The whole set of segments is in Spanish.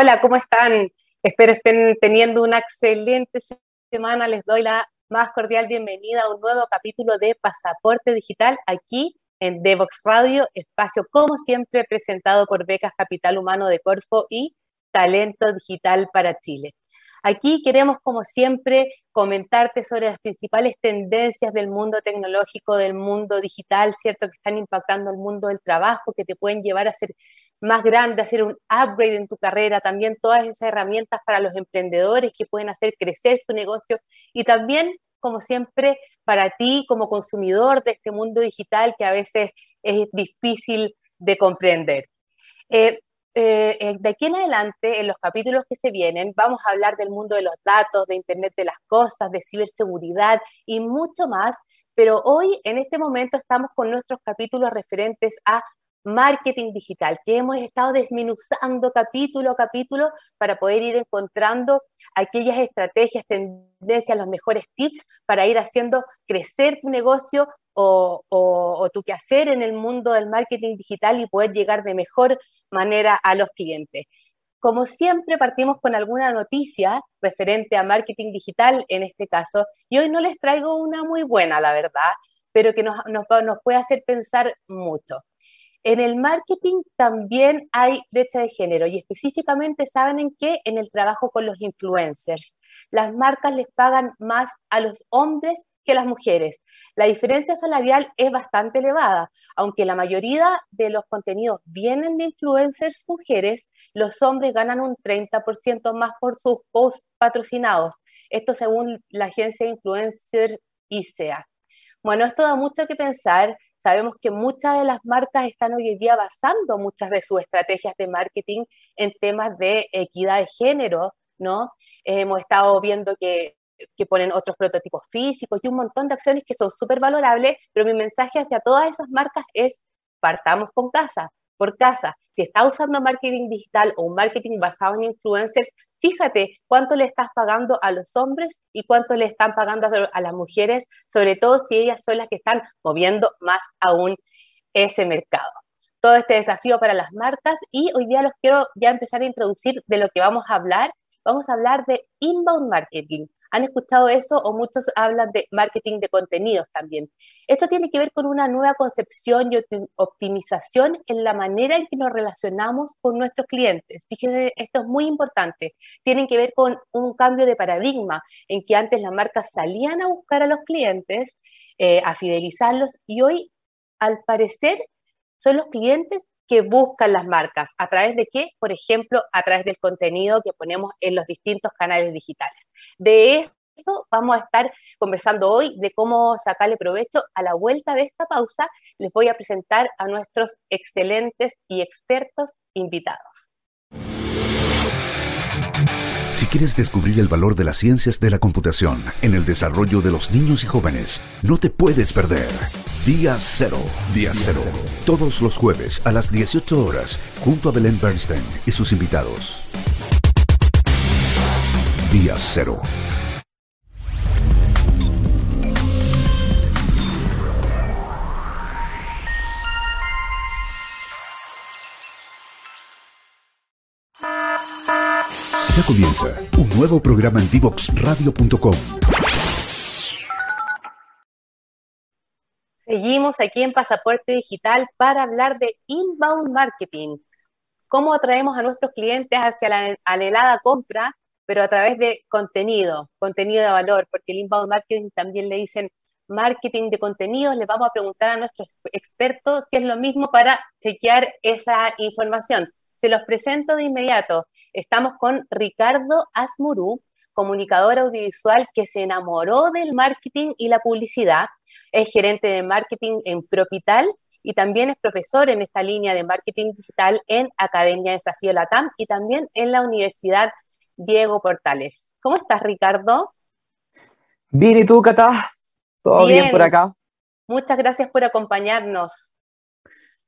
Hola, ¿cómo están? Espero estén teniendo una excelente semana. Les doy la más cordial bienvenida a un nuevo capítulo de Pasaporte Digital aquí en Devox Radio, espacio como siempre presentado por Becas Capital Humano de Corfo y Talento Digital para Chile. Aquí queremos, como siempre, comentarte sobre las principales tendencias del mundo tecnológico, del mundo digital, ¿cierto? Que están impactando el mundo del trabajo, que te pueden llevar a ser más grande, hacer un upgrade en tu carrera, también todas esas herramientas para los emprendedores que pueden hacer crecer su negocio y también, como siempre, para ti como consumidor de este mundo digital que a veces es difícil de comprender. Eh, eh, eh, de aquí en adelante, en los capítulos que se vienen, vamos a hablar del mundo de los datos, de Internet de las Cosas, de ciberseguridad y mucho más. Pero hoy, en este momento, estamos con nuestros capítulos referentes a marketing digital, que hemos estado desminuzando capítulo a capítulo para poder ir encontrando aquellas estrategias, tendencias, los mejores tips para ir haciendo crecer tu negocio o, o, tu quehacer en el mundo del marketing digital y poder llegar de mejor manera a los clientes. Como siempre, partimos con alguna noticia referente a marketing digital en este caso, y hoy no les traigo una muy buena, la verdad, pero que nos, nos, nos puede hacer pensar mucho. En el marketing también hay brecha de género y específicamente saben en qué, en el trabajo con los influencers. Las marcas les pagan más a los hombres que a las mujeres. La diferencia salarial es bastante elevada, aunque la mayoría de los contenidos vienen de influencers mujeres, los hombres ganan un 30% más por sus posts patrocinados. Esto según la agencia de influencer ICEA. Bueno, esto da mucho que pensar Sabemos que muchas de las marcas están hoy en día basando muchas de sus estrategias de marketing en temas de equidad de género, ¿no? hemos estado viendo que, que ponen otros prototipos físicos y un montón de acciones que son súper valorables, pero mi mensaje hacia todas esas marcas es partamos con casa, por casa. Si está usando marketing digital o un marketing basado en influencers, fíjate cuánto le estás pagando a los hombres y cuánto le están pagando a las mujeres, sobre todo si ellas son las que están moviendo más aún ese mercado. Todo este desafío para las marcas y hoy día los quiero ya empezar a introducir de lo que vamos a hablar. Vamos a hablar de inbound marketing, ¿Han escuchado eso o muchos hablan de marketing de contenidos también? Esto tiene que ver con una nueva concepción y optimización en la manera en que nos relacionamos con nuestros clientes. Fíjense, esto es muy importante. Tienen que ver con un cambio de paradigma en que antes las marcas salían a buscar a los clientes, eh, a fidelizarlos y hoy, al parecer, son los clientes que buscan las marcas. ¿A través de qué? Por ejemplo, a través del contenido que ponemos en los distintos canales digitales. De eso vamos a estar conversando hoy, de cómo sacarle provecho. A la vuelta de esta pausa les voy a presentar a nuestros excelentes y expertos invitados. Si quieres descubrir el valor de las ciencias de la computación en el desarrollo de los niños y jóvenes, no te puedes perder. Día Cero. Día Cero. Todos los jueves a las 18 horas, junto a Belén Bernstein y sus invitados. Día Cero Ya comienza un nuevo programa en divoxradio.com. Seguimos aquí en Pasaporte Digital para hablar de inbound marketing. Cómo atraemos a nuestros clientes hacia la anhelada compra, pero a través de contenido, contenido de valor, porque el inbound marketing también le dicen marketing de contenidos. Le vamos a preguntar a nuestros expertos si es lo mismo para chequear esa información. Se los presento de inmediato. Estamos con Ricardo Asmurú, comunicador audiovisual que se enamoró del marketing y la publicidad. Es gerente de marketing en Propital y también es profesor en esta línea de marketing digital en Academia Desafío Latam y también en la Universidad Diego Portales. ¿Cómo estás, Ricardo? Bien, ¿y tú, Cata? ¿Todo bien por acá? Muchas gracias por acompañarnos.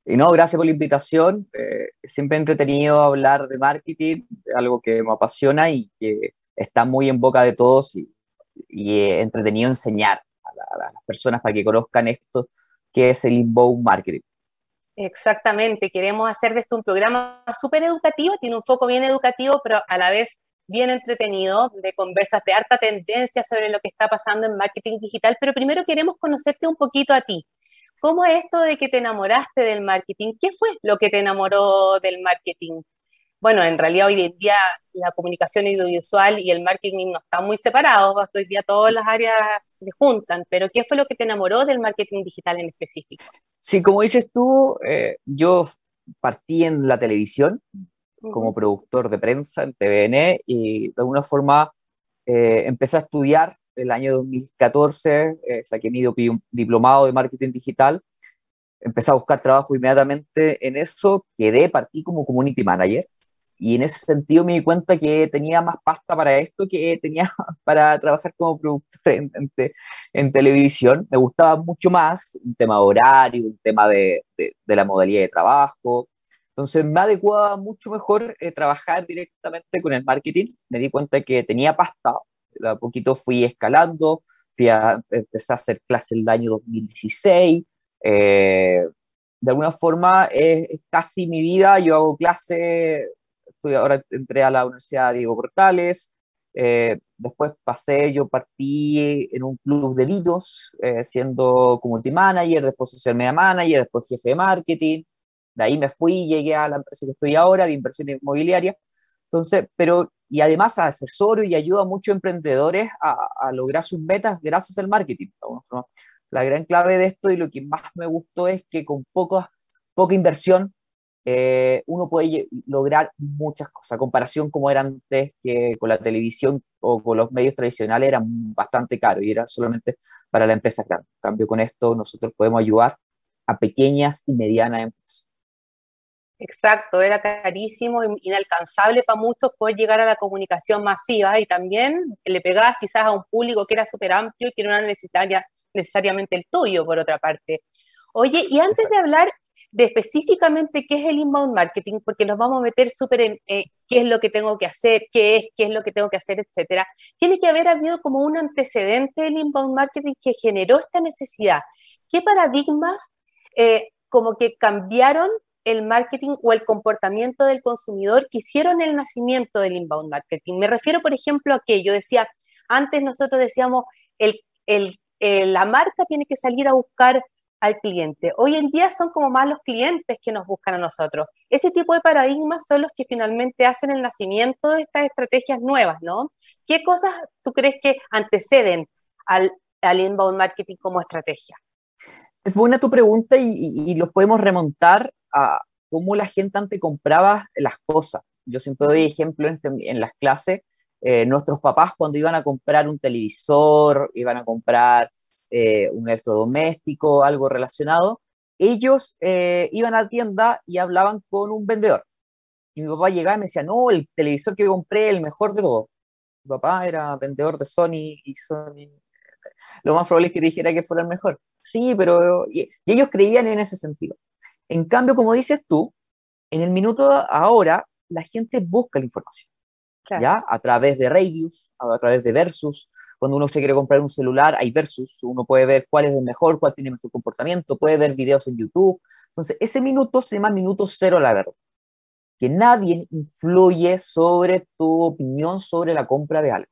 Y no, gracias por la invitación. Eh, siempre entretenido hablar de marketing, algo que me apasiona y que está muy en boca de todos y, y entretenido enseñar a, las personas para que conozcan esto que es el inbound marketing. Exactamente, queremos hacer de esto un programa súper educativo, tiene un foco bien educativo, pero a la vez bien entretenido, de conversas de harta tendencia sobre lo que está pasando en marketing digital, pero primero queremos conocerte un poquito a ti. ¿Cómo es esto de que te enamoraste del marketing? ¿Qué fue lo que te enamoró del marketing? Bueno, en realidad hoy en día la comunicación audiovisual y el marketing no están muy separados, hoy día todas las áreas se juntan, pero ¿qué fue lo que te enamoró del marketing digital en específico? Sí, como dices tú, eh, yo partí en la televisión como productor de prensa en TVN y de alguna forma eh, empecé a estudiar el año 2014, eh, saqué mi diplomado de marketing digital, empecé a buscar trabajo inmediatamente en eso, quedé, partí como community manager y en ese sentido me di cuenta que tenía más pasta para esto que tenía para trabajar como productor en, en, televisión. Me gustaba mucho más un tema horario, un tema de, de, la modalidad de trabajo. Entonces me adecuaba mucho mejor eh, trabajar directamente con el marketing. Me di cuenta que tenía pasta. A poquito fui escalando, fui a, empecé a hacer clases el año 2016. Eh, de alguna forma es, es, casi mi vida. Yo hago clases ahora entré a la Universidad Diego Portales, eh, después pasé, yo partí en un club de vinos, eh, siendo community manager, después social media manager, después jefe de marketing, de ahí me fui llegué a la empresa que estoy ahora, de inversión inmobiliaria, entonces, pero, y además asesoro y ayudo a muchos emprendedores a, a lograr sus metas gracias al marketing. La gran clave de esto y lo que más me gustó es que con poca, poca inversión eh, uno puede lograr muchas cosas. Comparación como era antes, que con la televisión o con los medios tradicionales eran bastante caros y era solamente para la empresa grande. En cambio, con esto nosotros podemos ayudar a pequeñas y medianas empresas. Exacto, era carísimo, inalcanzable para muchos poder llegar a la comunicación masiva y también le pegabas quizás a un público que era súper amplio y que no era necesaria, necesariamente el tuyo, por otra parte. Oye, y antes de hablar de específicamente qué es el inbound marketing, porque nos vamos a meter súper en eh, qué es lo que tengo que hacer, qué es, qué es lo que tengo que hacer, etcétera. Tiene que haber habido como un antecedente del inbound marketing que generó esta necesidad. ¿Qué paradigmas eh, como que cambiaron el marketing o el comportamiento del consumidor que hicieron el nacimiento del inbound marketing? Me refiero, por ejemplo, a que yo decía, antes nosotros decíamos, el, el, eh, la marca tiene que salir a buscar al cliente. Hoy en día son como más los clientes que nos buscan a nosotros. Ese tipo de paradigmas son los que finalmente hacen el nacimiento de estas estrategias nuevas, ¿no? ¿Qué cosas tú crees que anteceden al, inbound marketing como estrategia? Es buena tu pregunta y, los podemos remontar a cómo la gente antes compraba las cosas. Yo siempre doy ejemplo en, en las clases. Eh, nuestros papás cuando iban a comprar un televisor, iban a comprar eh, un electrodoméstico, algo relacionado, ellos eh, iban a la tienda y hablaban con un vendedor. Y mi papá llegaba y me decía, no, el televisor que compré, el mejor de todo. Mi papá era vendedor de Sony y Sony. Lo más probable es que dijera que fuera el mejor. Sí, pero. Y, ellos creían en ese sentido. En cambio, como dices tú, en el minuto ahora, la gente busca la información. ¿Ya? A través de reviews, a través de versus, cuando uno se quiere comprar un celular, hay versus, uno puede ver cuál es el mejor, cuál tiene mejor comportamiento, puede ver videos en YouTube. Entonces, ese minuto se llama minuto cero la verdad. Que nadie influye sobre tu opinión sobre la compra de algo.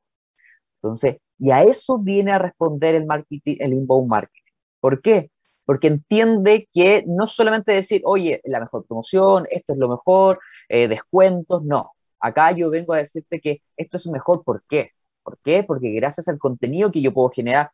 Entonces, y a eso viene a responder el marketing, el inbound marketing. ¿Por qué? Porque entiende que no solamente decir, oye, la mejor promoción, esto es lo mejor, eh, descuentos, no. Acá yo vengo a decirte que esto es mejor, ¿por qué? ¿Por qué? Porque gracias al contenido que yo puedo generar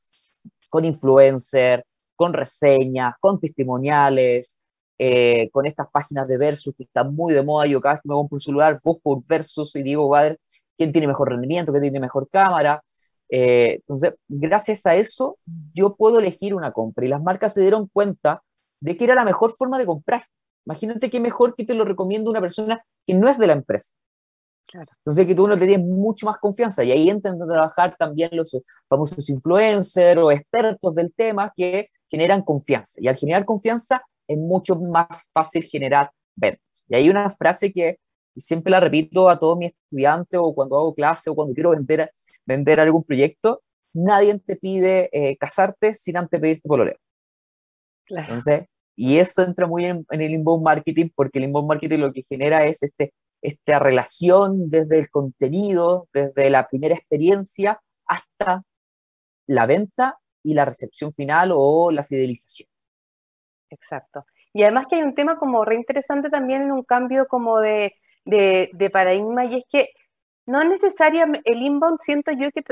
con influencer, con reseñas, con testimoniales, eh, con estas páginas de versus que están muy de moda. Yo cada vez que me compro un celular busco un versus y digo, a ver, quién tiene mejor rendimiento, quién tiene mejor cámara. Eh, entonces, gracias a eso, yo puedo elegir una compra y las marcas se dieron cuenta de que era la mejor forma de comprar. Imagínate qué mejor que te lo recomienda una persona que no es de la empresa. Entonces que tú no te tienes mucho más confianza y ahí entran a trabajar también los famosos influencers o expertos del tema que generan confianza. Y al generar confianza es mucho más fácil generar ventas. Y hay una frase que, siempre la repito a todos mis estudiantes o cuando hago clase o cuando quiero vender, vender algún proyecto, nadie te pide eh, casarte sin antes pedirte pololeo. Claro. Entonces, Y eso entra muy en, el inbound marketing porque el inbound marketing lo que genera es este, esta relación desde el contenido, desde la primera experiencia hasta la venta y la recepción final o la fidelización. Exacto. Y además que hay un tema como re interesante también en un cambio como de, de paradigma y es que no necesariamente el inbound siento yo que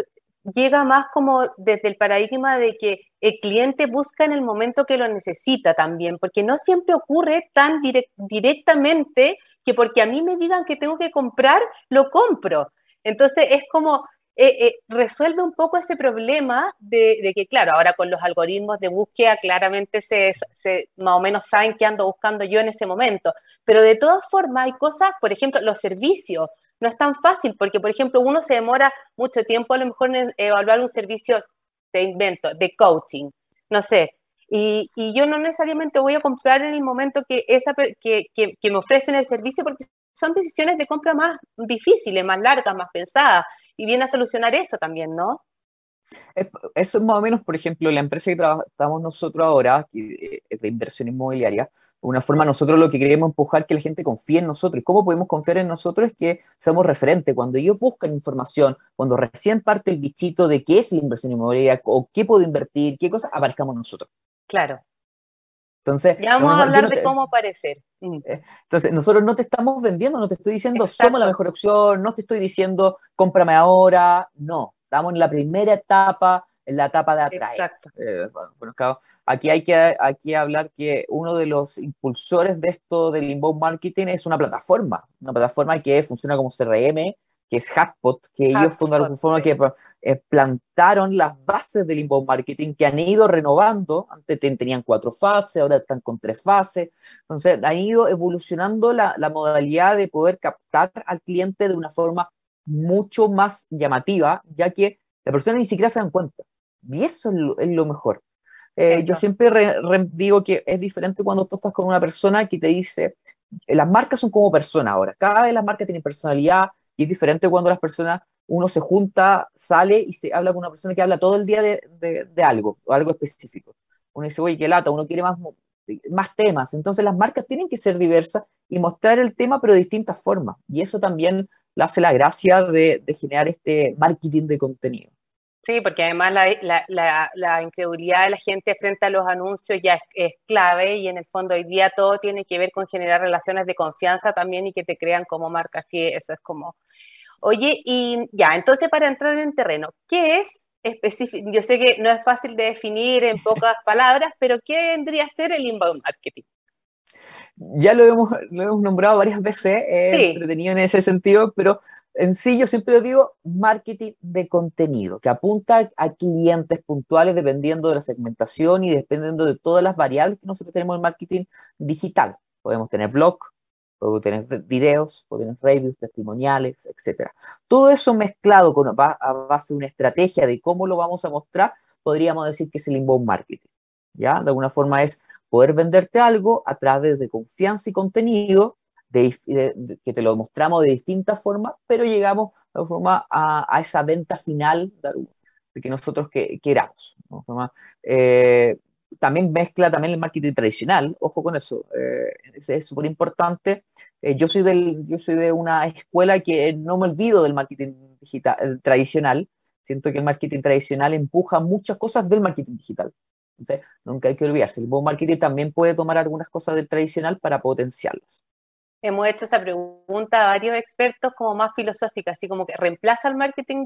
llega más como desde el paradigma de que el cliente busca en el momento que lo necesita también, porque no siempre ocurre tan directamente que porque a mí me digan que tengo que comprar, lo compro. Entonces es como, eh, eh, resuelve un poco ese problema de, que, claro, ahora con los algoritmos de búsqueda claramente se, se, más o menos saben qué ando buscando yo en ese momento, pero de todas formas hay cosas, por ejemplo, los servicios no es tan fácil, porque, por ejemplo, uno se demora mucho tiempo a lo mejor en evaluar un servicio de invento, de coaching, no sé. Y, yo no necesariamente voy a comprar en el momento que, esa, que, que me ofrecen el servicio, porque son decisiones de compra más difíciles, más largas, más pensadas, y viene a solucionar eso también, ¿no? Eso es más o menos, por ejemplo, la empresa que trabajamos nosotros ahora, es de inversión inmobiliaria, de una forma nosotros lo que queremos empujar que la gente confíe en nosotros. ¿Y cómo podemos confiar en nosotros? Es que seamos referentes. Cuando ellos buscan información, cuando recién parte el bichito de qué es la inversión inmobiliaria o qué puedo invertir, qué cosas, aparezcamos nosotros. Claro. Entonces, ya vamos a hablar de cómo aparecer. Mm. Eh, entonces, nosotros no te estamos vendiendo, no te estoy diciendo somos la mejor opción, no te estoy diciendo cómprame ahora, no Estamos en la primera etapa, en la etapa de atraer. Exacto. Eh, bueno, aquí hay que aquí hablar que uno de los impulsores de esto del inbound marketing es una plataforma, una plataforma que funciona como CRM, que es Hatpot, que ellos fundaron forma que eh, plantaron las bases del inbound marketing, que han ido renovando, antes tenían cuatro fases, ahora están con tres fases, entonces han ido evolucionando la, la modalidad de poder captar al cliente de una forma mucho más llamativa, ya que la persona ni siquiera se dan cuenta. Y eso es lo, mejor. Eh, yo siempre digo que es diferente cuando tú estás con una persona que te dice, eh, las marcas son como personas ahora, cada vez las marcas tienen personalidad y es diferente cuando las personas, uno se junta, sale y se habla con una persona que habla todo el día de, de, algo, o algo específico. Uno dice, oye, qué lata, uno quiere más, más temas. Entonces las marcas tienen que ser diversas y mostrar el tema, pero de distintas formas. Y eso también le hace la gracia de, generar este marketing de contenido. Sí, porque además la, incredulidad de la gente frente a los anuncios ya es, clave y en el fondo hoy día todo tiene que ver con generar relaciones de confianza también y que te crean como marca. Así eso es como... Oye, y ya, entonces para entrar en terreno, ¿qué es específico? Yo sé que no es fácil de definir en pocas palabras, pero ¿qué vendría a ser el inbound marketing? Ya lo hemos, lo hemos nombrado varias veces, es entretenido en ese sentido, pero en sí yo siempre lo digo, marketing de contenido, que apunta a clientes puntuales dependiendo de la segmentación y dependiendo de todas las variables que nosotros tenemos en marketing digital. Podemos tener blog, podemos tener videos, podemos tener reviews, testimoniales, etc. Todo eso mezclado con, a base de una estrategia de cómo lo vamos a mostrar, podríamos decir que es el inbound marketing. ¿Ya? De alguna forma es poder venderte algo a través de confianza y contenido, de, que te lo mostramos de distintas formas, pero llegamos de alguna forma a, esa venta final de, que nosotros que, queramos. Eh, también mezcla también el marketing tradicional, ojo con eso, eh, es súper importante. Eh, yo, soy yo soy de una escuela que no me olvido del marketing digital, tradicional, siento que el marketing tradicional empuja muchas cosas del marketing digital. Entonces, nunca hay que olvidarse. El buen marketing también puede tomar algunas cosas del tradicional para potenciarlas. Hemos hecho esa pregunta a varios expertos como más filosófica, así como que reemplaza el marketing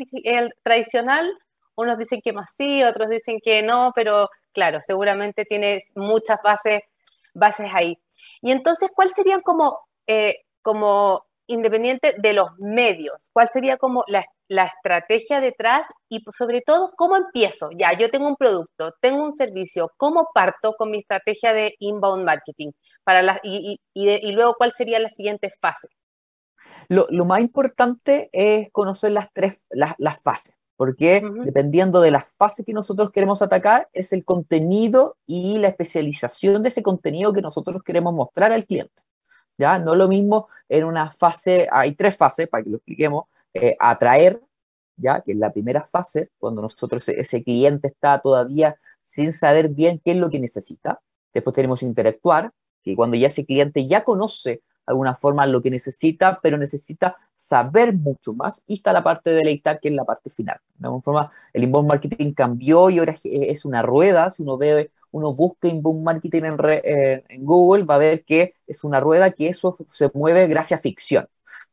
tradicional. Unos dicen que más sí, otros dicen que no, pero claro, seguramente tiene muchas bases, bases ahí. Y entonces, ¿cuál serían como, eh, como independiente de los medios? ¿Cuál sería como la, estrategia detrás y pues, sobre todo cómo empiezo? Ya, yo tengo un producto, tengo un servicio, ¿cómo parto con mi estrategia de inbound marketing? Para y, luego, ¿cuál sería la siguiente fase? Lo, más importante es conocer las tres las, fases, porque dependiendo de las fases que nosotros queremos atacar, es el contenido y la especialización de ese contenido que nosotros queremos mostrar al cliente. ¿Ya? No lo mismo en una fase, hay tres fases, para que lo expliquemos, eh, atraer, ¿ya? Que es la primera fase, cuando nosotros, ese cliente está todavía sin saber bien qué es lo que necesita. Después tenemos interactuar, que cuando ya ese cliente ya conoce alguna forma lo que necesita, pero necesita saber mucho más. Y está la parte de deleitar, que es la parte final. De alguna forma, el inbound marketing cambió y ahora es una rueda. Si uno ve, uno busca inbound marketing en, eh, en Google, va a ver que es una rueda que eso se mueve gracias a ficción.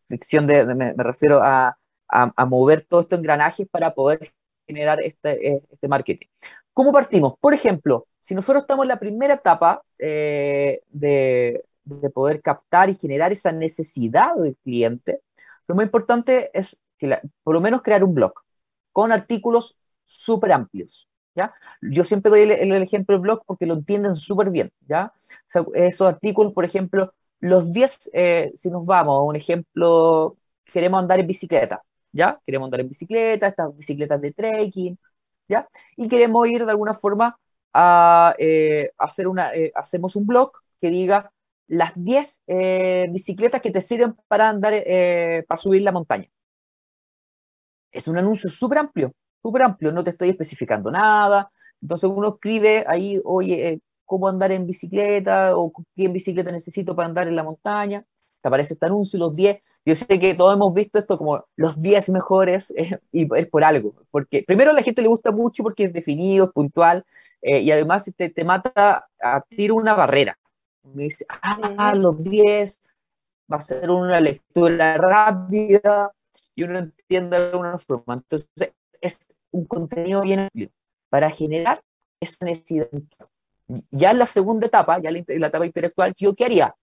Ficción de, me, refiero a, mover todo estos engranajes para poder generar este, eh, este marketing. ¿Cómo partimos? Por ejemplo, si nosotros estamos en la primera etapa eh, de, de, poder captar y generar esa necesidad del cliente, lo más importante es que por lo menos crear un blog con artículos súper amplios. ¿Ya? Yo siempre doy el, ejemplo del blog porque lo entienden súper bien, ¿ya? esos artículos, por ejemplo, los 10, eh, si nos vamos, un ejemplo, queremos andar en bicicleta, ¿ya? Queremos andar en bicicleta, estas bicicletas de trekking, ¿ya? Y queremos ir de alguna forma a eh, hacer una, eh, hacemos un blog que diga las 10 eh, bicicletas que te sirven para andar, para subir la montaña. Es un anuncio súper amplio, súper amplio, no te estoy especificando nada. Entonces uno escribe ahí, oye, cómo andar en bicicleta o qué bicicleta necesito para andar en la montaña te aparece este anuncio, los 10. Yo sé que todos hemos visto esto como los 10 mejores eh, y es por algo. Porque primero a la gente le gusta mucho porque es definido, es puntual eh, y además te, te mata a tiro una barrera. Me dice, ah, los 10, va a ser una lectura rápida y uno entiende de alguna forma. Entonces es un contenido bien amplio para generar esa necesidad ya en la segunda etapa, ya en la etapa intelectual, ¿yo qué haría?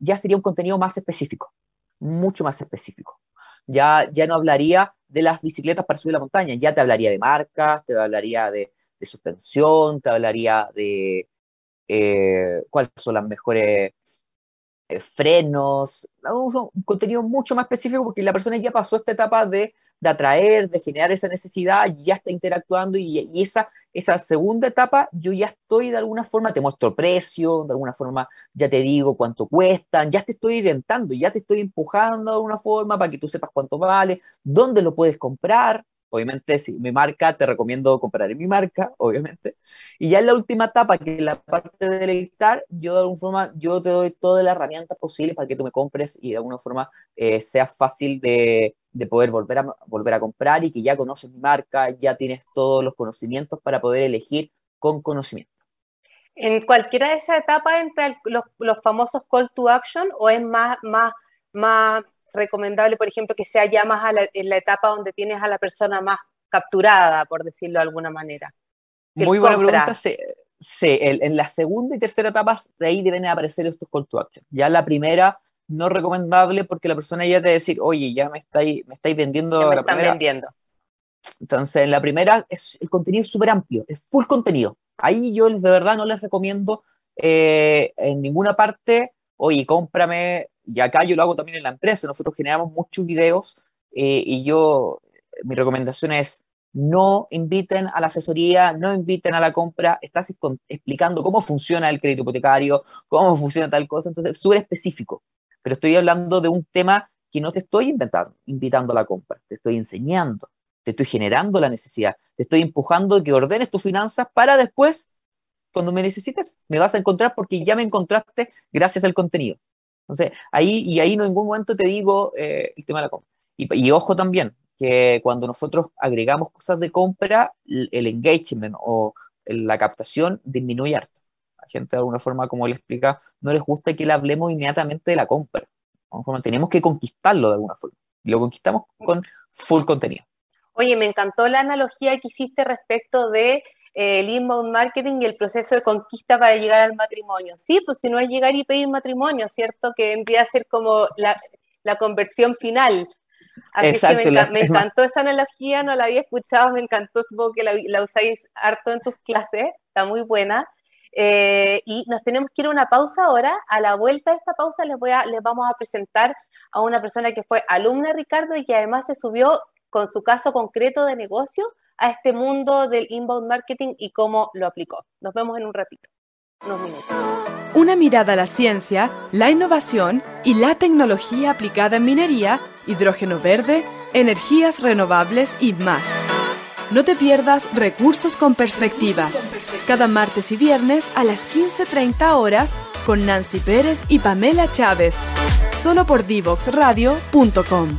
ya sería un contenido más específico, mucho más específico. Ya, ya no hablaría de las bicicletas para subir la montaña, ya te hablaría de marcas, te hablaría de, suspensión, te hablaría de eh, cuáles son las mejores eh, frenos, un, contenido mucho más específico porque la persona ya pasó esta etapa de, de atraer, de generar esa necesidad, ya está interactuando y, esa esa segunda etapa, yo ya estoy de alguna forma, te muestro precio, de alguna forma ya te digo cuánto cuestan, ya te estoy orientando, ya te estoy empujando de alguna forma para que tú sepas cuánto vale, dónde lo puedes comprar. Obviamente, si mi marca, te recomiendo comprar en mi marca, obviamente. Y ya en la última etapa, que es la parte de deleitar, yo de alguna forma, yo te doy todas las herramientas posibles para que tú me compres y de alguna forma eh, sea fácil de, de poder volver a, volver a comprar y que ya conoces mi marca, ya tienes todos los conocimientos para poder elegir con conocimiento. ¿En cualquiera de esas etapas entre los, los, famosos call to action o es más, más, más recomendable, por ejemplo, que sea ya más en la etapa donde tienes a la persona más capturada, por decirlo de alguna manera? Muy buena pregunta. Sí, sí en la segunda y tercera etapa de ahí deben aparecer estos call to action. Ya la primera no recomendable porque la persona ya te decir, oye, ya me estáis, me estáis vendiendo me están vendiendo. Entonces, en la primera, es, el contenido es súper amplio, es full contenido. Ahí yo de verdad no les recomiendo eh, en ninguna parte, oye, cómprame, y acá yo lo hago también en la empresa, nosotros generamos muchos videos eh, y yo, mi recomendación es, no inviten a la asesoría, no inviten a la compra, estás explicando cómo funciona el crédito hipotecario, cómo funciona tal cosa, entonces súper específico pero estoy hablando de un tema que no te estoy inventando, invitando a la compra, te estoy enseñando, te estoy generando la necesidad, te estoy empujando a que ordenes tus finanzas para después, cuando me necesites, me vas a encontrar porque ya me encontraste gracias al contenido. Entonces, ahí, y ahí en ningún momento te digo eh, el tema de la compra. Y, ojo también, que cuando nosotros agregamos cosas de compra, el engagement o la captación disminuye harto gente de alguna forma, como le explica, no les gusta que le hablemos inmediatamente de la compra. tenemos que conquistarlo de alguna forma. Y lo conquistamos con full contenido. Oye, me encantó la analogía que hiciste respecto de el inbound marketing y el proceso de conquista para llegar al matrimonio. Sí, pues si no es llegar y pedir matrimonio, ¿cierto? Que vendría a ser como la, la conversión final. Así Exacto, que me, encantó esa analogía, no la había escuchado, me encantó, supongo que la, la usáis harto en tus clases, está muy buena. Eh, y nos tenemos que ir a una pausa ahora. A la vuelta de esta pausa les, voy a, les vamos a presentar a una persona que fue alumna de Ricardo y que además se subió con su caso concreto de negocio a este mundo del inbound marketing y cómo lo aplicó. Nos vemos en un ratito. Unos minutos. Una mirada a la ciencia, la innovación y la tecnología aplicada en minería, hidrógeno verde, energías renovables y más. No te pierdas Recursos con Perspectiva. Cada martes y viernes a las 15.30 horas con Nancy Pérez y Pamela Chávez. Solo por divoxradio.com.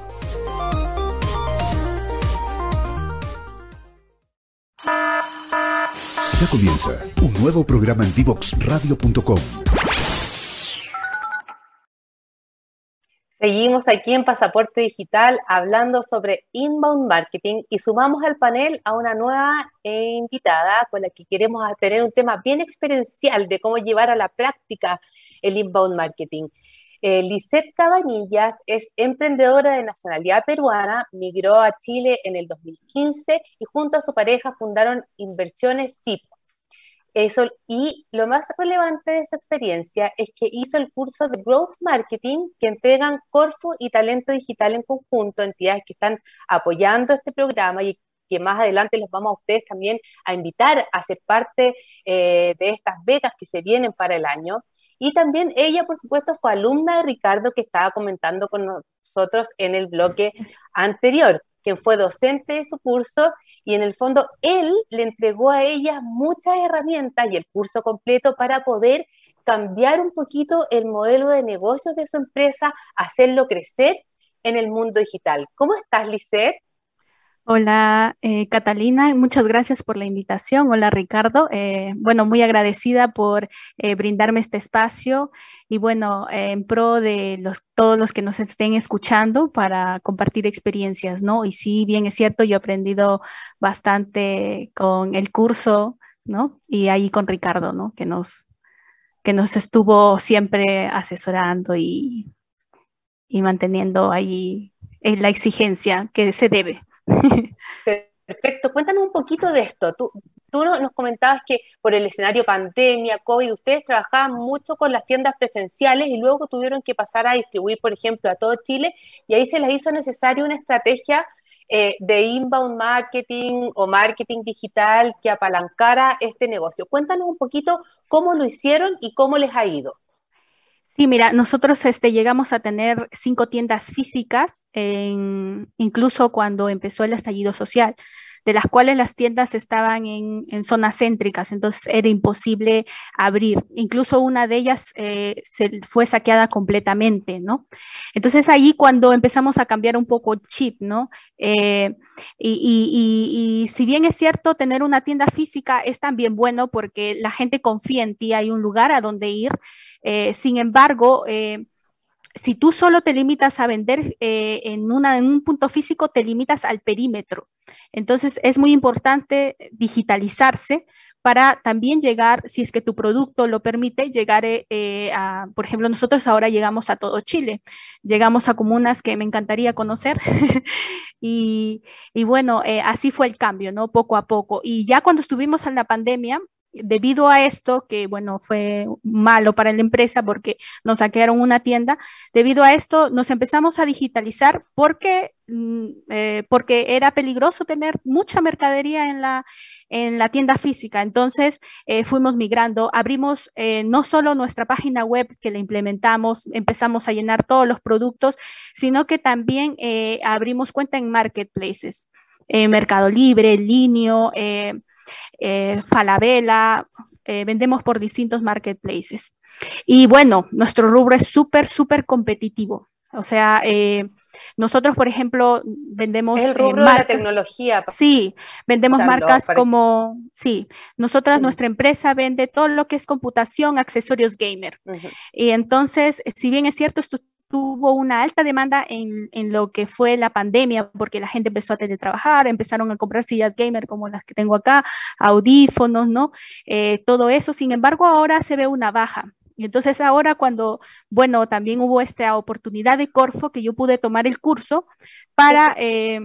Comienza un nuevo programa en divoxradio.com. Seguimos aquí en Pasaporte Digital hablando sobre inbound marketing y sumamos al panel a una nueva eh, invitada con la que queremos tener un tema bien experiencial de cómo llevar a la práctica el inbound marketing. Eh, Lisette Cabanillas es emprendedora de nacionalidad peruana, migró a Chile en el 2015 y junto a su pareja fundaron Inversiones CIP, eso, y lo más relevante de su experiencia es que hizo el curso de Growth Marketing que entregan Corfo y Talento Digital en conjunto, entidades que están apoyando este programa y que más adelante los vamos a ustedes también a invitar a ser parte eh, de estas becas que se vienen para el año. Y también ella, por supuesto, fue alumna de Ricardo que estaba comentando con nosotros en el bloque anterior quien fue docente de su curso, y en el fondo él le entregó a ella muchas herramientas y el curso completo para poder cambiar un poquito el modelo de negocios de su empresa, hacerlo crecer en el mundo digital. ¿Cómo estás, Lisette? Hola, eh, Catalina, muchas gracias por la invitación. Hola, Ricardo. Eh, bueno, muy agradecida por eh, brindarme este espacio y bueno, en pro de los, todos los que nos estén escuchando para compartir experiencias, ¿no? Y sí, bien es cierto, yo he aprendido bastante con el curso, ¿no? Y ahí con Ricardo, ¿no? Que nos, que nos estuvo siempre asesorando y, y manteniendo ahí la exigencia que se debe. Perfecto, cuéntanos un poquito de esto. Tú, tú nos comentabas que por el escenario pandemia, COVID, ustedes trabajaban mucho con las tiendas presenciales y luego tuvieron que pasar a distribuir, por ejemplo, a todo Chile y ahí se les hizo necesaria una estrategia eh, de inbound marketing o marketing digital que apalancara este negocio. Cuéntanos un poquito cómo lo hicieron y cómo les ha ido. Sí, mira, nosotros este, llegamos a tener cinco tiendas físicas, incluso cuando empezó el estallido social de las cuales las tiendas estaban en, zonas céntricas, entonces era imposible abrir. Incluso una de ellas eh, se fue saqueada completamente, ¿no? Entonces ahí cuando empezamos a cambiar un poco chip, ¿no? Eh, y, si bien es cierto, tener una tienda física es también bueno porque la gente confía en ti, hay un lugar a donde ir. Eh, sin embargo, si tú solo te limitas a vender en, una, en un punto físico, te limitas al perímetro. Entonces, es muy importante digitalizarse para también llegar, si es que tu producto lo permite, llegar eh, eh, a, por ejemplo, nosotros ahora llegamos a todo Chile, llegamos a comunas que me encantaría conocer y, bueno, eh, así fue el cambio, ¿no? Poco a poco. Y ya cuando estuvimos en la pandemia, debido a esto, que bueno, fue malo para la empresa porque nos saquearon una tienda, debido a esto nos empezamos a digitalizar porque, mm, eh, porque era peligroso tener mucha mercadería en la, en la tienda física. Entonces eh, fuimos migrando, abrimos eh, no solo nuestra página web que la implementamos, empezamos a llenar todos los productos, sino que también abrimos cuenta en marketplaces. Mercado Libre, Linio, Falabella, eh, vendemos por distintos marketplaces. Y bueno, nuestro rubro es súper, súper competitivo. O sea, eh, nosotros, por ejemplo, vendemos... El rubro de la tecnología. Sí, vendemos marcas como... Sí, nosotras, nuestra empresa vende todo lo que es computación, accesorios gamer. Y entonces, si bien es cierto, esto tuvo una alta demanda en, en, lo que fue la pandemia, porque la gente empezó a teletrabajar, empezaron a comprar sillas gamer como las que tengo acá, audífonos, ¿no? Eh, todo eso, sin embargo, ahora se ve una baja. Y entonces ahora cuando, bueno, también hubo esta oportunidad de Corfo que yo pude tomar el curso para, eh,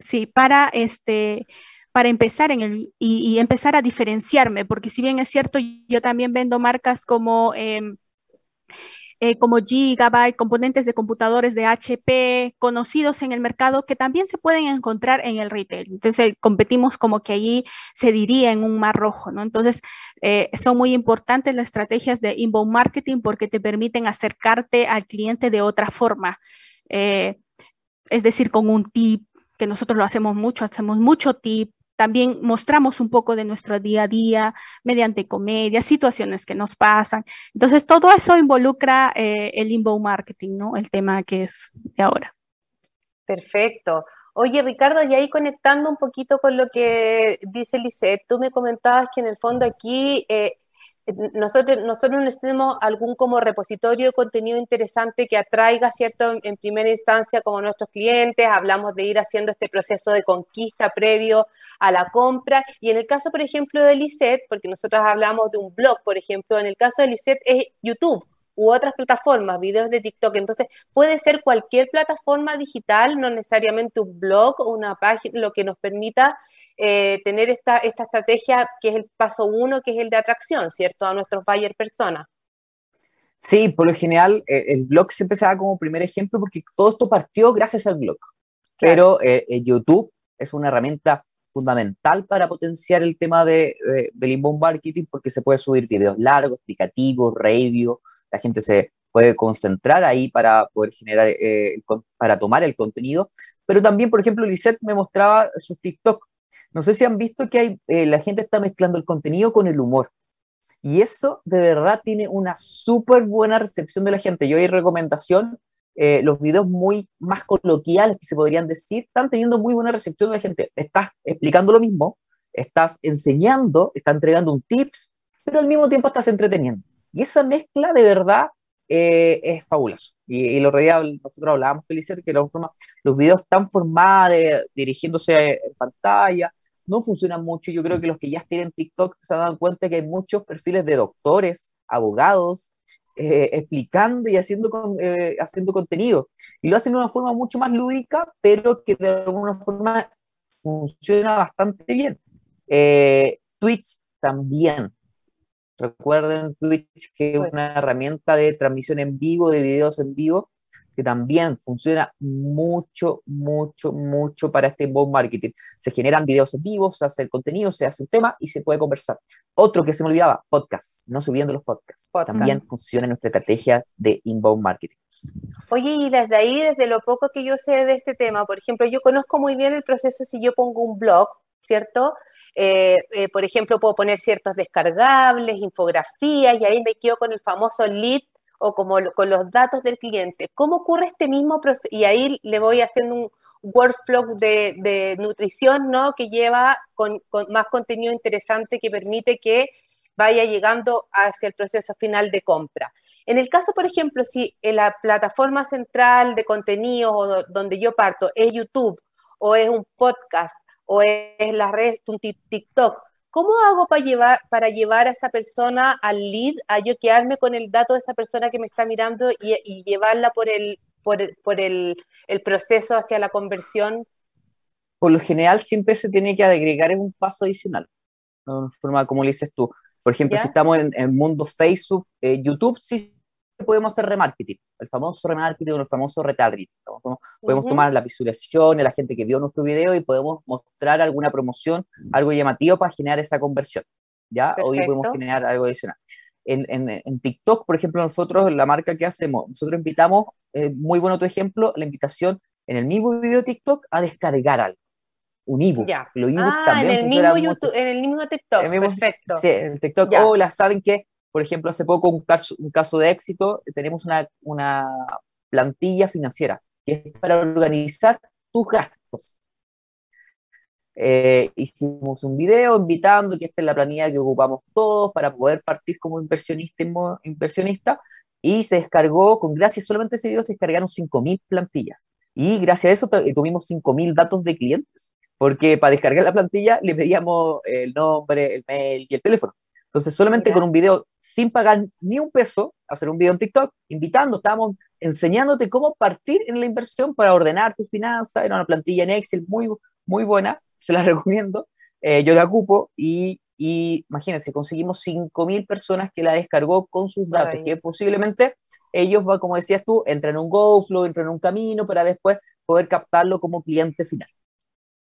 sí, para este para empezar en el y, y, empezar a diferenciarme, porque si bien es cierto, yo también vendo marcas como em, eh, como Gigabyte, componentes de computadores de HP, conocidos en el mercado que también se pueden encontrar en el retail. Entonces, competimos como que allí se diría en un mar rojo, ¿no? Entonces, eh, son muy importantes las estrategias de inbound marketing porque te permiten acercarte al cliente de otra forma. Eh, es decir, con un tip, que nosotros lo hacemos mucho, hacemos mucho tip, también mostramos un poco de nuestro día a día mediante comedia, situaciones que nos pasan. Entonces, todo eso involucra eh, el inbound marketing, ¿no? El tema que es de ahora. Perfecto. Oye, Ricardo, y ahí conectando un poquito con lo que dice Lisette, tú me comentabas que en el fondo aquí eh, nosotros, nosotros necesitamos algún como repositorio de contenido interesante que atraiga, ¿cierto? En, primera instancia como nuestros clientes, hablamos de ir haciendo este proceso de conquista previo a la compra. Y en el caso, por ejemplo, de Lisette, porque nosotros hablamos de un blog, por ejemplo, en el caso de Lisette es YouTube u otras plataformas, videos de TikTok. Entonces, puede ser cualquier plataforma digital, no necesariamente un blog o una página, lo que nos permita eh, tener esta, esta estrategia que es el paso uno, que es el de atracción, ¿cierto? A nuestros buyer personas. Sí, por lo general, eh, el blog siempre se da como primer ejemplo porque todo esto partió gracias al blog. Pero eh, YouTube es una herramienta fundamental para potenciar el tema de, del inbound marketing porque se puede subir videos largos, explicativos, reviews, la gente se puede concentrar ahí para poder generar, eh, para tomar el contenido. Pero también, por ejemplo, Lisette me mostraba sus TikTok. No sé si han visto que hay, eh, la gente está mezclando el contenido con el humor. Y eso de verdad tiene una súper buena recepción de la gente. Yo hay recomendación, eh, los videos muy más coloquiales que se podrían decir, están teniendo muy buena recepción de la gente. Estás explicando lo mismo, estás enseñando, estás entregando un tips, pero al mismo tiempo estás entreteniendo. Y esa mezcla de verdad eh, es fabuloso. Y, y lo día nosotros hablábamos, Felicet, que los videos tan formados, dirigiéndose en pantalla, no funcionan mucho. Yo creo que los que ya tienen TikTok se han dado cuenta que hay muchos perfiles de doctores, abogados, eh, explicando y haciendo, eh, haciendo contenido. Y lo hacen de una forma mucho más lúdica, pero que de alguna forma funciona bastante bien. Twitch también. Recuerden Twitch que es una herramienta de transmisión en vivo, de videos en vivo, que también funciona mucho, mucho, mucho para este inbound marketing. Se generan videos en vivo, se hace el contenido, se hace un tema y se puede conversar. Otro que se me olvidaba, podcast, no subiendo los podcasts. También funciona en nuestra estrategia de inbound marketing. Oye, y desde ahí, desde lo poco que yo sé de este tema, por ejemplo, yo conozco muy bien el proceso si yo pongo un blog, ¿cierto? Eh, eh, por ejemplo, puedo poner ciertos descargables, infografías, y ahí me quedo con el famoso lead o como con los datos del cliente. ¿Cómo ocurre este mismo proceso? Y ahí le voy haciendo un workflow de, nutrición, ¿no? Que lleva con, más contenido interesante que permite que vaya llegando hacia el proceso final de compra. En el caso, por ejemplo, si en la plataforma central de contenido donde yo parto es YouTube o es un podcast o es la red, un TikTok. ¿Cómo hago para llevar, para llevar a esa persona al lead, a yo quedarme con el dato de esa persona que me está mirando y, llevarla por, el, por, el, proceso hacia la conversión? Por lo general siempre se tiene que agregar en un paso adicional, de forma como le dices tú. Por ejemplo, si estamos en el mundo Facebook, eh, YouTube sí podemos hacer remarketing, el famoso remarketing o el famoso retargeting. Podemos tomar la visualización de la gente que vio nuestro video y podemos mostrar alguna promoción, algo llamativo para generar esa conversión. ¿ya? Hoy podemos generar algo adicional. En, en, TikTok, por ejemplo, nosotros, la marca que hacemos, nosotros invitamos, eh, muy bueno tu ejemplo, la invitación en el mismo video de TikTok a descargar algo un ebook. Los ah, también en el, mismo YouTube, en el mismo TikTok, perfecto. Sí, en el TikTok, hola, ¿saben qué? Por ejemplo, hace poco un caso, un caso de éxito, tenemos una, una plantilla financiera que es para organizar tus gastos. Eh, hicimos un video invitando que esta es la planilla que ocupamos todos para poder partir como inversionista, inversionista y se descargó, con gracias solamente ese video, se descargaron 5.000 plantillas. Y gracias a eso tuvimos 5.000 datos de clientes, porque para descargar la plantilla le pedíamos el nombre, el mail y el teléfono. Entonces, solamente con un video, sin pagar ni un peso, hacer un video en TikTok, invitando, estábamos enseñándote cómo partir en la inversión para ordenar tu finanzas. Era una plantilla en Excel muy, muy buena, se la recomiendo. Eh, yo la ocupo y, y imagínense, conseguimos 5.000 personas que la descargó con sus datos, que posiblemente ellos, como decías tú, entran en un GoFlow, entran en un camino para después poder captarlo como cliente final.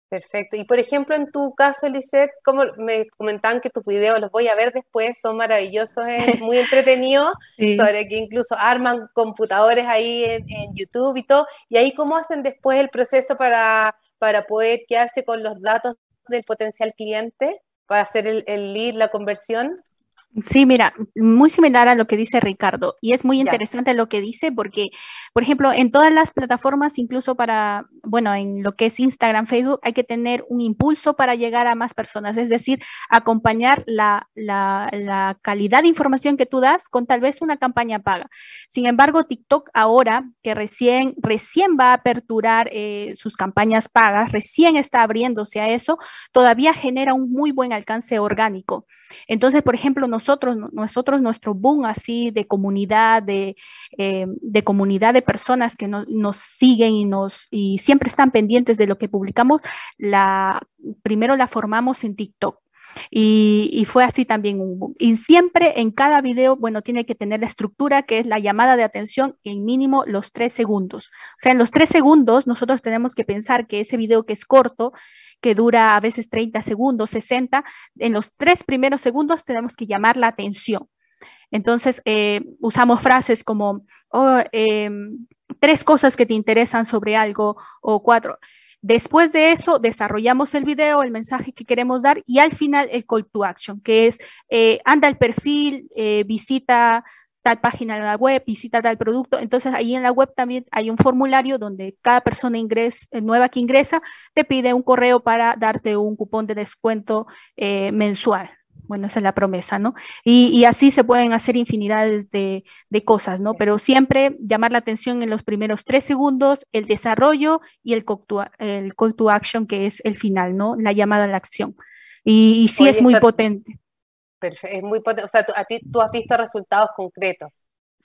Perfecto. Y por ejemplo, en tu caso, Lisette, como me comentaban que tus videos los voy a ver después, son maravillosos, es muy entretenidos, sobre que incluso arman computadores ahí en, YouTube y todo. Y ahí, ¿cómo hacen después el proceso para, para poder quedarse con los datos del potencial cliente, para hacer el, el lead, la conversión? Sí, mira, muy similar a lo que dice Ricardo. Y es muy interesante lo que dice porque, por ejemplo, en todas las plataformas, incluso para, bueno, en lo que es Instagram, Facebook, hay que tener un impulso para llegar a más personas, es decir, acompañar la, calidad de información que tú das con tal vez una campaña paga. Sin embargo, TikTok ahora, que recién, recién va a aperturar eh, sus campañas pagas, recién está abriéndose a eso, todavía genera un muy buen alcance orgánico. Entonces, por ejemplo, nosotros, nosotros nuestro boom así de comunidad, de, eh, comunidad de personas que nos siguen y, siempre están pendientes de lo que publicamos, primero la formamos en TikTok. Y, y, fue así también un. Y siempre en cada video, bueno, tiene que tener la estructura que es la llamada de atención en mínimo los tres segundos. O sea, en los tres segundos nosotros tenemos que pensar que ese video que es corto que dura a veces 30 segundos, 60, en los tres primeros segundos tenemos que llamar la atención. Entonces, eh, usamos frases como oh, em, tres cosas que te interesan sobre algo o cuatro. Después de eso, desarrollamos el video, el mensaje que queremos dar y al final el call to action, que es eh, anda al perfil, eh, visita tal página de la web, visita tal producto. Entonces ahí en la web también hay un formulario donde cada persona ingresa, eh, nueva que ingresa te pide un correo para darte un cupón de descuento eh, mensual. Bueno, esa es la promesa, ¿no? Y, así se pueden hacer infinidades de, cosas, ¿no? Pero siempre llamar la atención en los primeros tres segundos, el desarrollo y el call to, el call to action, que es el final, ¿no? La llamada a la acción. Y, sí es muy potente. Perfecto, es muy potente. O sea, tú, a ti tú has visto resultados concretos.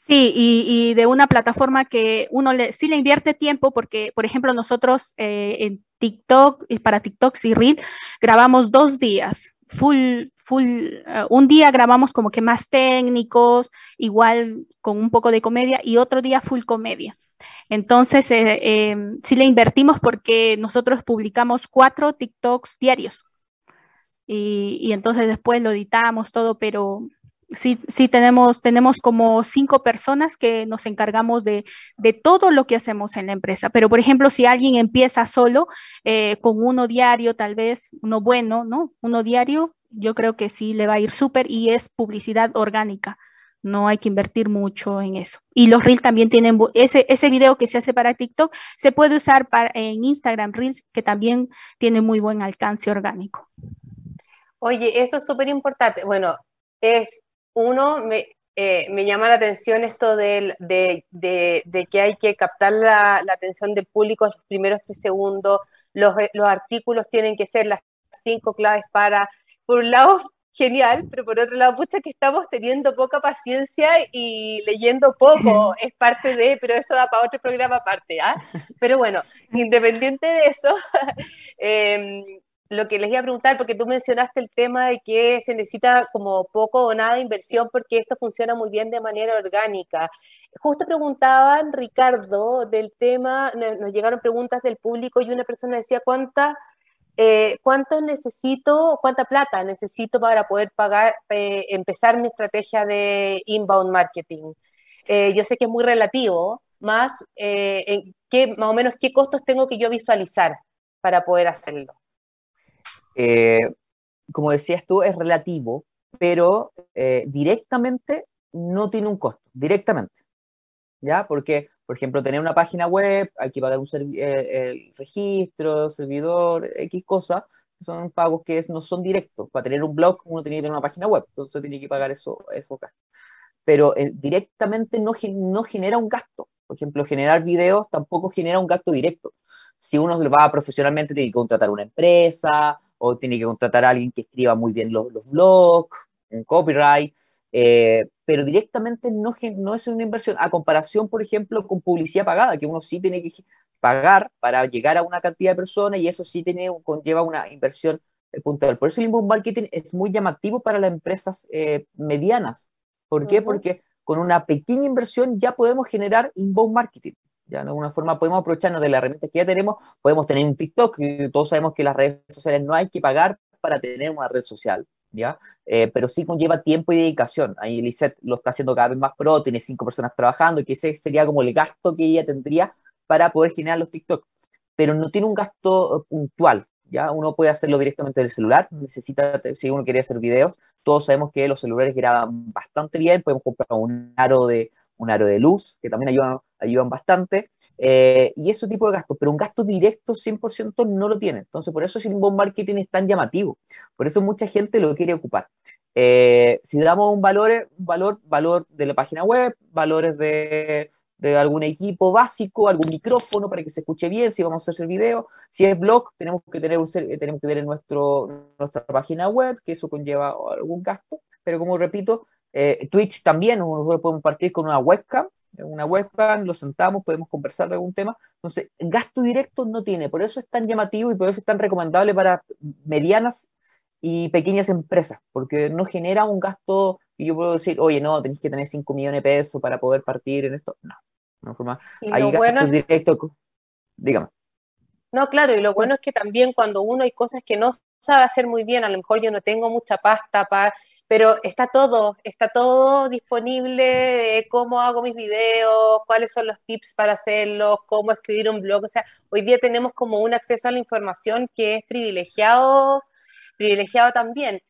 Sí, y, de una plataforma que uno le, sí le invierte tiempo, porque, por ejemplo, nosotros eh, en TikTok, para TikTok y Reel, grabamos dos días, full, full, eh, un día grabamos como que más técnicos, igual con un poco de comedia, y otro día full comedia. Entonces, eh, em, sí le invertimos porque nosotros publicamos cuatro TikToks diarios. Y, entonces después lo editamos todo, pero sí, sí tenemos, tenemos como cinco personas que nos encargamos de, de, todo lo que hacemos en la empresa. Pero, por ejemplo, si alguien empieza solo eh, con uno diario, tal vez uno bueno, ¿no? Uno diario, yo creo que sí le va a ir súper y es publicidad orgánica. No hay que invertir mucho en eso. Y los Reels también tienen, ese, ese video que se hace para TikTok se puede usar para, en Instagram Reels, que también tiene muy buen alcance orgánico. Oye, eso es súper importante. Bueno, es uno, me, eh, me, llama la atención esto de, de, de, que hay que captar la, la, atención del público en los primeros tres segundos, los, los, artículos tienen que ser las cinco claves para, por un lado, genial, pero por otro lado, pucha que estamos teniendo poca paciencia y leyendo poco, es parte de, pero eso da para otro programa aparte, ¿ah? Pero bueno, independiente de eso, eh, lo que les iba a preguntar, porque tú mencionaste el tema de que se necesita como poco o nada de inversión porque esto funciona muy bien de manera orgánica. Justo preguntaban, Ricardo, del tema, nos llegaron preguntas del público y una persona decía, ¿cuánta, eh, ¿cuánto necesito, cuánta plata necesito para poder pagar, eh, empezar mi estrategia de inbound marketing? Eh, yo sé que es muy relativo, más, en qué, más o menos qué costos tengo que yo visualizar para poder hacerlo. Eh, como decías tú, es relativo, pero eh, directamente no tiene un costo, directamente. ¿Ya? Porque, por ejemplo, tener una página web, hay que pagar un eh, el registro, servidor, X cosas, son pagos que no son directos. Para tener un blog, uno tiene que tener una página web, entonces tiene que pagar eso, esos. Pero directamente no, no genera un gasto. Por ejemplo, generar videos tampoco genera un gasto directo. Si uno va profesionalmente, tiene que contratar una empresa o tiene que contratar a alguien que escriba muy bien los, los blogs, un copyright, eh, pero directamente no, no es una inversión, a comparación, por ejemplo, con publicidad pagada, que uno sí tiene que pagar para llegar a una cantidad de personas y eso sí tiene, conlleva una inversión puntual. Por eso el inbound marketing es muy llamativo para las empresas eh, medianas. ¿Por qué? Porque con una pequeña inversión ya podemos generar inbound marketing. De alguna forma podemos aprovecharnos de las herramientas que ya tenemos, podemos tener un TikTok, y todos sabemos que las redes sociales no hay que pagar para tener una red social, ¿ya? Eh, pero sí conlleva tiempo y dedicación. Ahí Lisette lo está haciendo cada vez más pro, tiene cinco personas trabajando, que ese sería como el gasto que ella tendría para poder generar los TikTok. Pero no tiene un gasto eh, puntual, ¿ya? Uno puede hacerlo directamente del celular, necesita, si uno quiere hacer videos, todos sabemos que los celulares graban bastante bien, podemos comprar un aro de, un aro de luz, que también ayudan, ayudan bastante, eh, y ese tipo de gastos, pero un gasto directo 100% no lo tiene. Entonces, por eso el inbound marketing es tan llamativo, por eso mucha gente lo quiere ocupar. Eh, si damos un valor, valor, valor de la página web, valores de, de algún equipo básico, algún micrófono para que se escuche bien, si vamos a hacer video, si es blog, tenemos que tener, un, tenemos que tener nuestro, nuestra página web, que eso conlleva algún gasto, pero como repito, eh, Twitch también, nosotros podemos partir con una webcam, una webcam, lo sentamos, podemos conversar de algún tema. Entonces, gasto directo no tiene, por eso es tan llamativo y por eso es tan recomendable para medianas y pequeñas empresas, porque no genera un gasto y yo puedo decir, oye, no, tenéis que tener 5 millones de pesos para poder partir en esto. No, no forma. Hay gastos bueno directos. Dígame. No, claro, y lo bueno es que también cuando uno hay cosas que no sabe hacer muy bien, a lo mejor yo no tengo mucha pasta para pero está todo, está todo disponible de cómo hago mis videos, cuáles son los tips para hacerlos, cómo escribir un blog. O sea, hoy día tenemos como un acceso a la información que es privilegiado, privilegiado también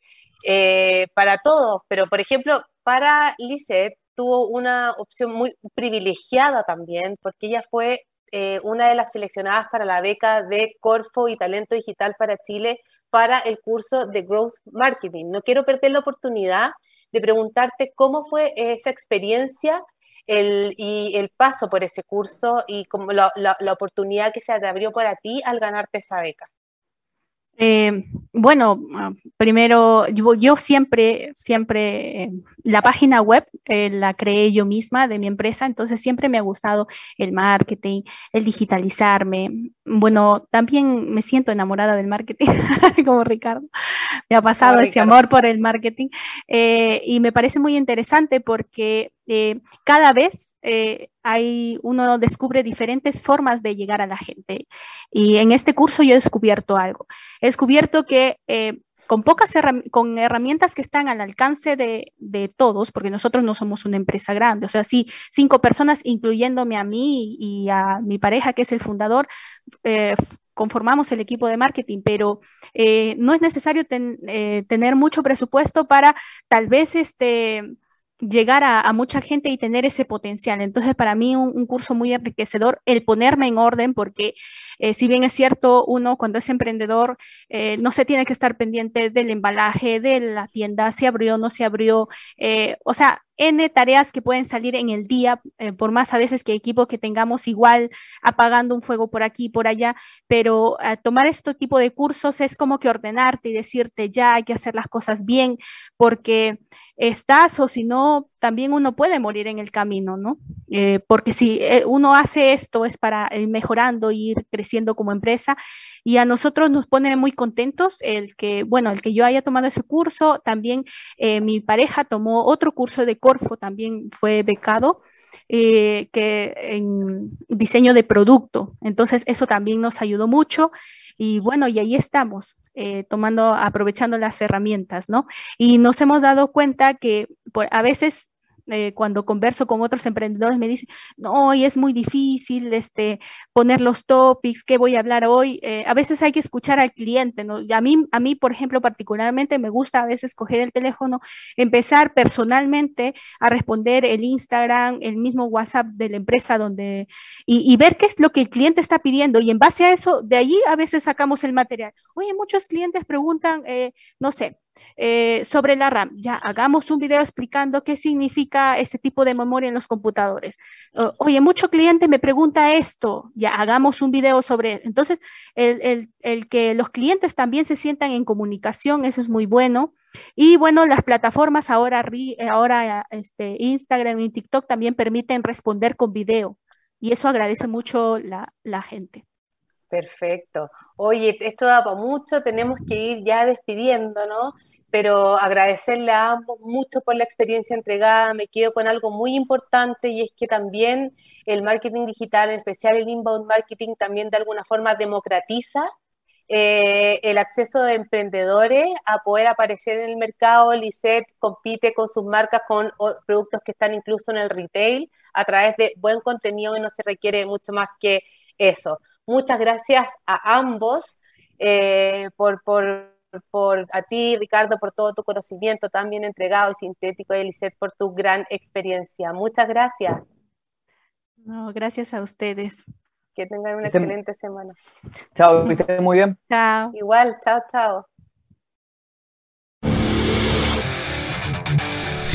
eh, para todos. Pero, por ejemplo, para Lisette tuvo una opción muy privilegiada también, porque ella fue eh, una de las seleccionadas para la beca de Corfo y Talento Digital para Chile para el curso de Growth Marketing. No quiero perder la oportunidad de preguntarte cómo fue esa experiencia el, y el paso por ese curso y como la, la oportunidad que se te abrió para ti al ganarte esa beca. Eh, bueno, ah, primero, yo, siempre, siempre, la página web eh, la creé yo misma de mi empresa, entonces siempre me ha gustado el marketing, el digitalizarme. Bueno, también me siento enamorada del marketing, como Ricardo. me ha pasado ese amor por el marketing. Eh, y me parece muy interesante porque eh, cada vez eh, hay, uno descubre diferentes formas de llegar a la gente. Y en este curso yo he descubierto algo. He descubierto que con pocas con herramientas que están al alcance de, todos, porque nosotros no somos una empresa grande, o sea, sí, cinco personas, incluyéndome a mí y a mi pareja, que es el fundador, eh, conformamos el equipo de marketing, pero eh, no es necesario eh, tener mucho presupuesto para tal vez este llegar a, mucha gente y tener ese potencial. Entonces, para mí un, curso muy enriquecedor, el ponerme en orden, porque eh, si bien es cierto, uno cuando es emprendedor eh, no se tiene que estar pendiente del embalaje, de la tienda, si abrió, no se abrió, eh, o sea, N tareas que pueden salir en el día, por más a veces que equipo que tengamos igual apagando un fuego por aquí y por allá, pero tomar este tipo de cursos es como que ordenarte y decirte ya hay que hacer las cosas bien, porque estás o si no, también uno puede morir en el camino, ¿no? Eh, porque si eh, uno hace esto es para ir mejorando, ir creciendo como empresa y a nosotros nos pone muy contentos el que, bueno, el que yo haya tomado ese curso, también eh, mi pareja tomó otro curso de Corfo, también fue becado. que en diseño de producto. Entonces, eso también nos ayudó mucho. Y bueno, y ahí estamos, eh, tomando, aprovechando las herramientas, ¿no? Y nos hemos dado cuenta que por, a veces eh, cuando converso con otros emprendedores me dicen, no, y es muy difícil este, poner los topics, ¿qué voy a hablar hoy? Eh, a veces hay que escuchar al cliente, ¿no? a mí, a mí, por ejemplo, particularmente me gusta a veces coger el teléfono, empezar personalmente a responder el Instagram, el mismo WhatsApp de la empresa donde, y, y ver qué es lo que el cliente está pidiendo y en base a eso, de allí a veces sacamos el material. Oye, muchos clientes preguntan, eh, no sé, eh, sobre la RAM. Ya hagamos un video explicando qué significa ese tipo de memoria en los computadores. oye, mucho cliente me pregunta esto. Ya hagamos un video sobre. Entonces, el, que los clientes también se sientan en comunicación, eso es muy bueno. Y bueno, las plataformas ahora, ahora este, Instagram y TikTok también permiten responder con video. Y eso agradece mucho la, la gente. Perfecto. Oye, esto da para mucho, tenemos que ir ya despidiendo, ¿no? Pero agradecerle a ambos mucho por la experiencia entregada. Me quedo con algo muy importante y es que también el marketing digital, en especial el inbound marketing, también de alguna forma democratiza eh, el acceso de emprendedores a poder aparecer en el mercado. Lisset compite con sus marcas con productos que están incluso en el retail a través de buen contenido y no se requiere mucho más que eso. Muchas gracias a ambos eh, por, por, por, a ti, Ricardo, por todo tu conocimiento tan bien entregado y sintético, y Eliseth, por tu gran experiencia. Muchas gracias. No, gracias a ustedes. Que tengan una excelente semana. Chao, que estén muy bien. Chao. Igual, chao, chao.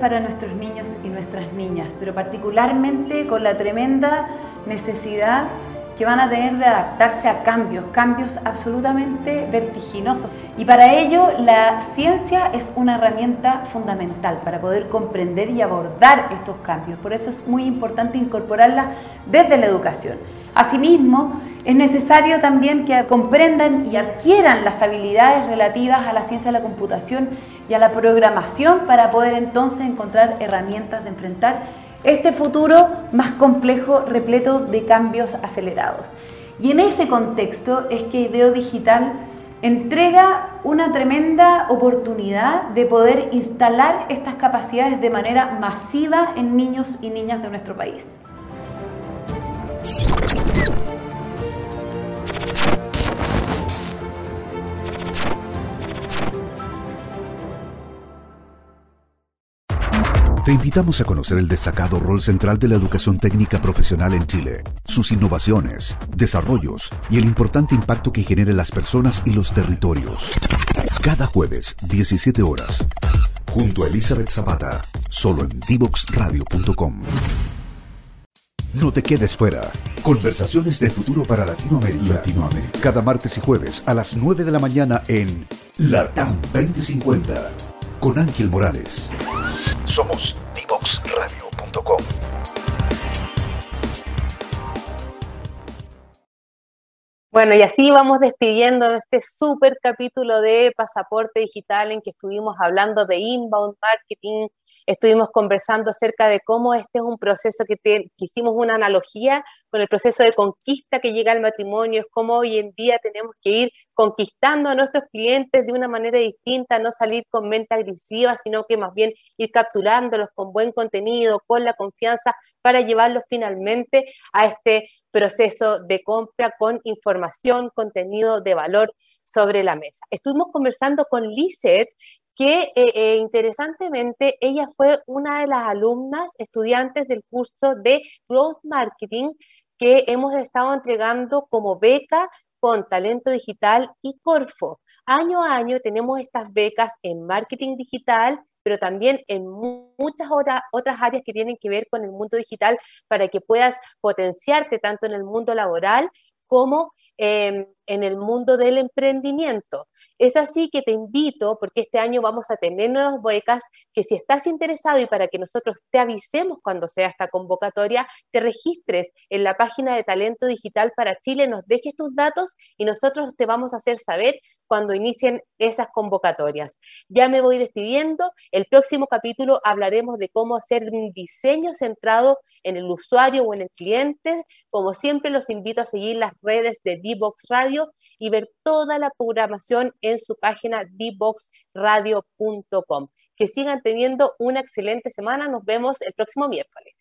Para nuestros niños y nuestras niñas, pero particularmente con la tremenda necesidad que van a tener de adaptarse a cambios, cambios absolutamente vertiginosos. Y para ello la ciencia es una herramienta fundamental para poder comprender y abordar estos cambios. Por eso es muy importante incorporarla desde la educación. Asimismo, es necesario también que comprendan y adquieran las habilidades relativas a la ciencia de la computación y a la programación para poder entonces encontrar herramientas de enfrentar este futuro más complejo, repleto de cambios acelerados. Y en ese contexto es que Ideo Digital entrega una tremenda oportunidad de poder instalar estas capacidades de manera masiva en niños y niñas de nuestro país. Te invitamos a conocer el destacado rol central de la educación técnica profesional en Chile, sus innovaciones, desarrollos y el importante impacto que genera en las personas y los territorios. Cada jueves, 17 horas, junto a Elizabeth Zapata, solo en divoxradio.com. No te quedes fuera. Conversaciones de futuro para Latinoamérica. Latinoamérica. Cada martes y jueves a las 9 de la mañana en Latam 2050 con Ángel Morales. Somos divoxradio.com. Bueno, y así vamos despidiendo este súper capítulo de Pasaporte Digital en que estuvimos hablando de inbound marketing, estuvimos conversando acerca de cómo este es un proceso que, hicimos una analogía con el proceso de conquista que llega al matrimonio, es como hoy en día tenemos que ir conquistando a nuestros clientes de una manera distinta, no salir con mente agresiva, sino que más bien ir capturándolos con buen contenido, con la confianza, para llevarlos finalmente a este proceso de compra con información, contenido de valor sobre la mesa. Estuvimos conversando con Lizeth, que eh, eh, interesantemente ella fue una de las alumnas estudiantes del curso de Growth Marketing que hemos estado entregando como beca con Talento Digital y Corfo. Año a año tenemos estas becas en marketing digital, pero también en muchas otras áreas que tienen que ver con el mundo digital para que puedas potenciarte tanto en el mundo laboral como en el mundo del emprendimiento. Es así que te invito, porque este año vamos a tener nuevas becas, que si estás interesado y para que nosotros te avisemos cuando sea esta convocatoria, te registres en la página de Talento Digital para Chile, nos dejes tus datos y nosotros te vamos a hacer saber cuando inicien esas convocatorias. Ya me voy despidiendo. El próximo capítulo hablaremos de cómo hacer un diseño centrado en el usuario o en el cliente. Como siempre, los invito a seguir las redes de D-Box Y ver toda la programación en su página dboxradio.com. Que sigan teniendo una excelente semana. Nos vemos el próximo miércoles.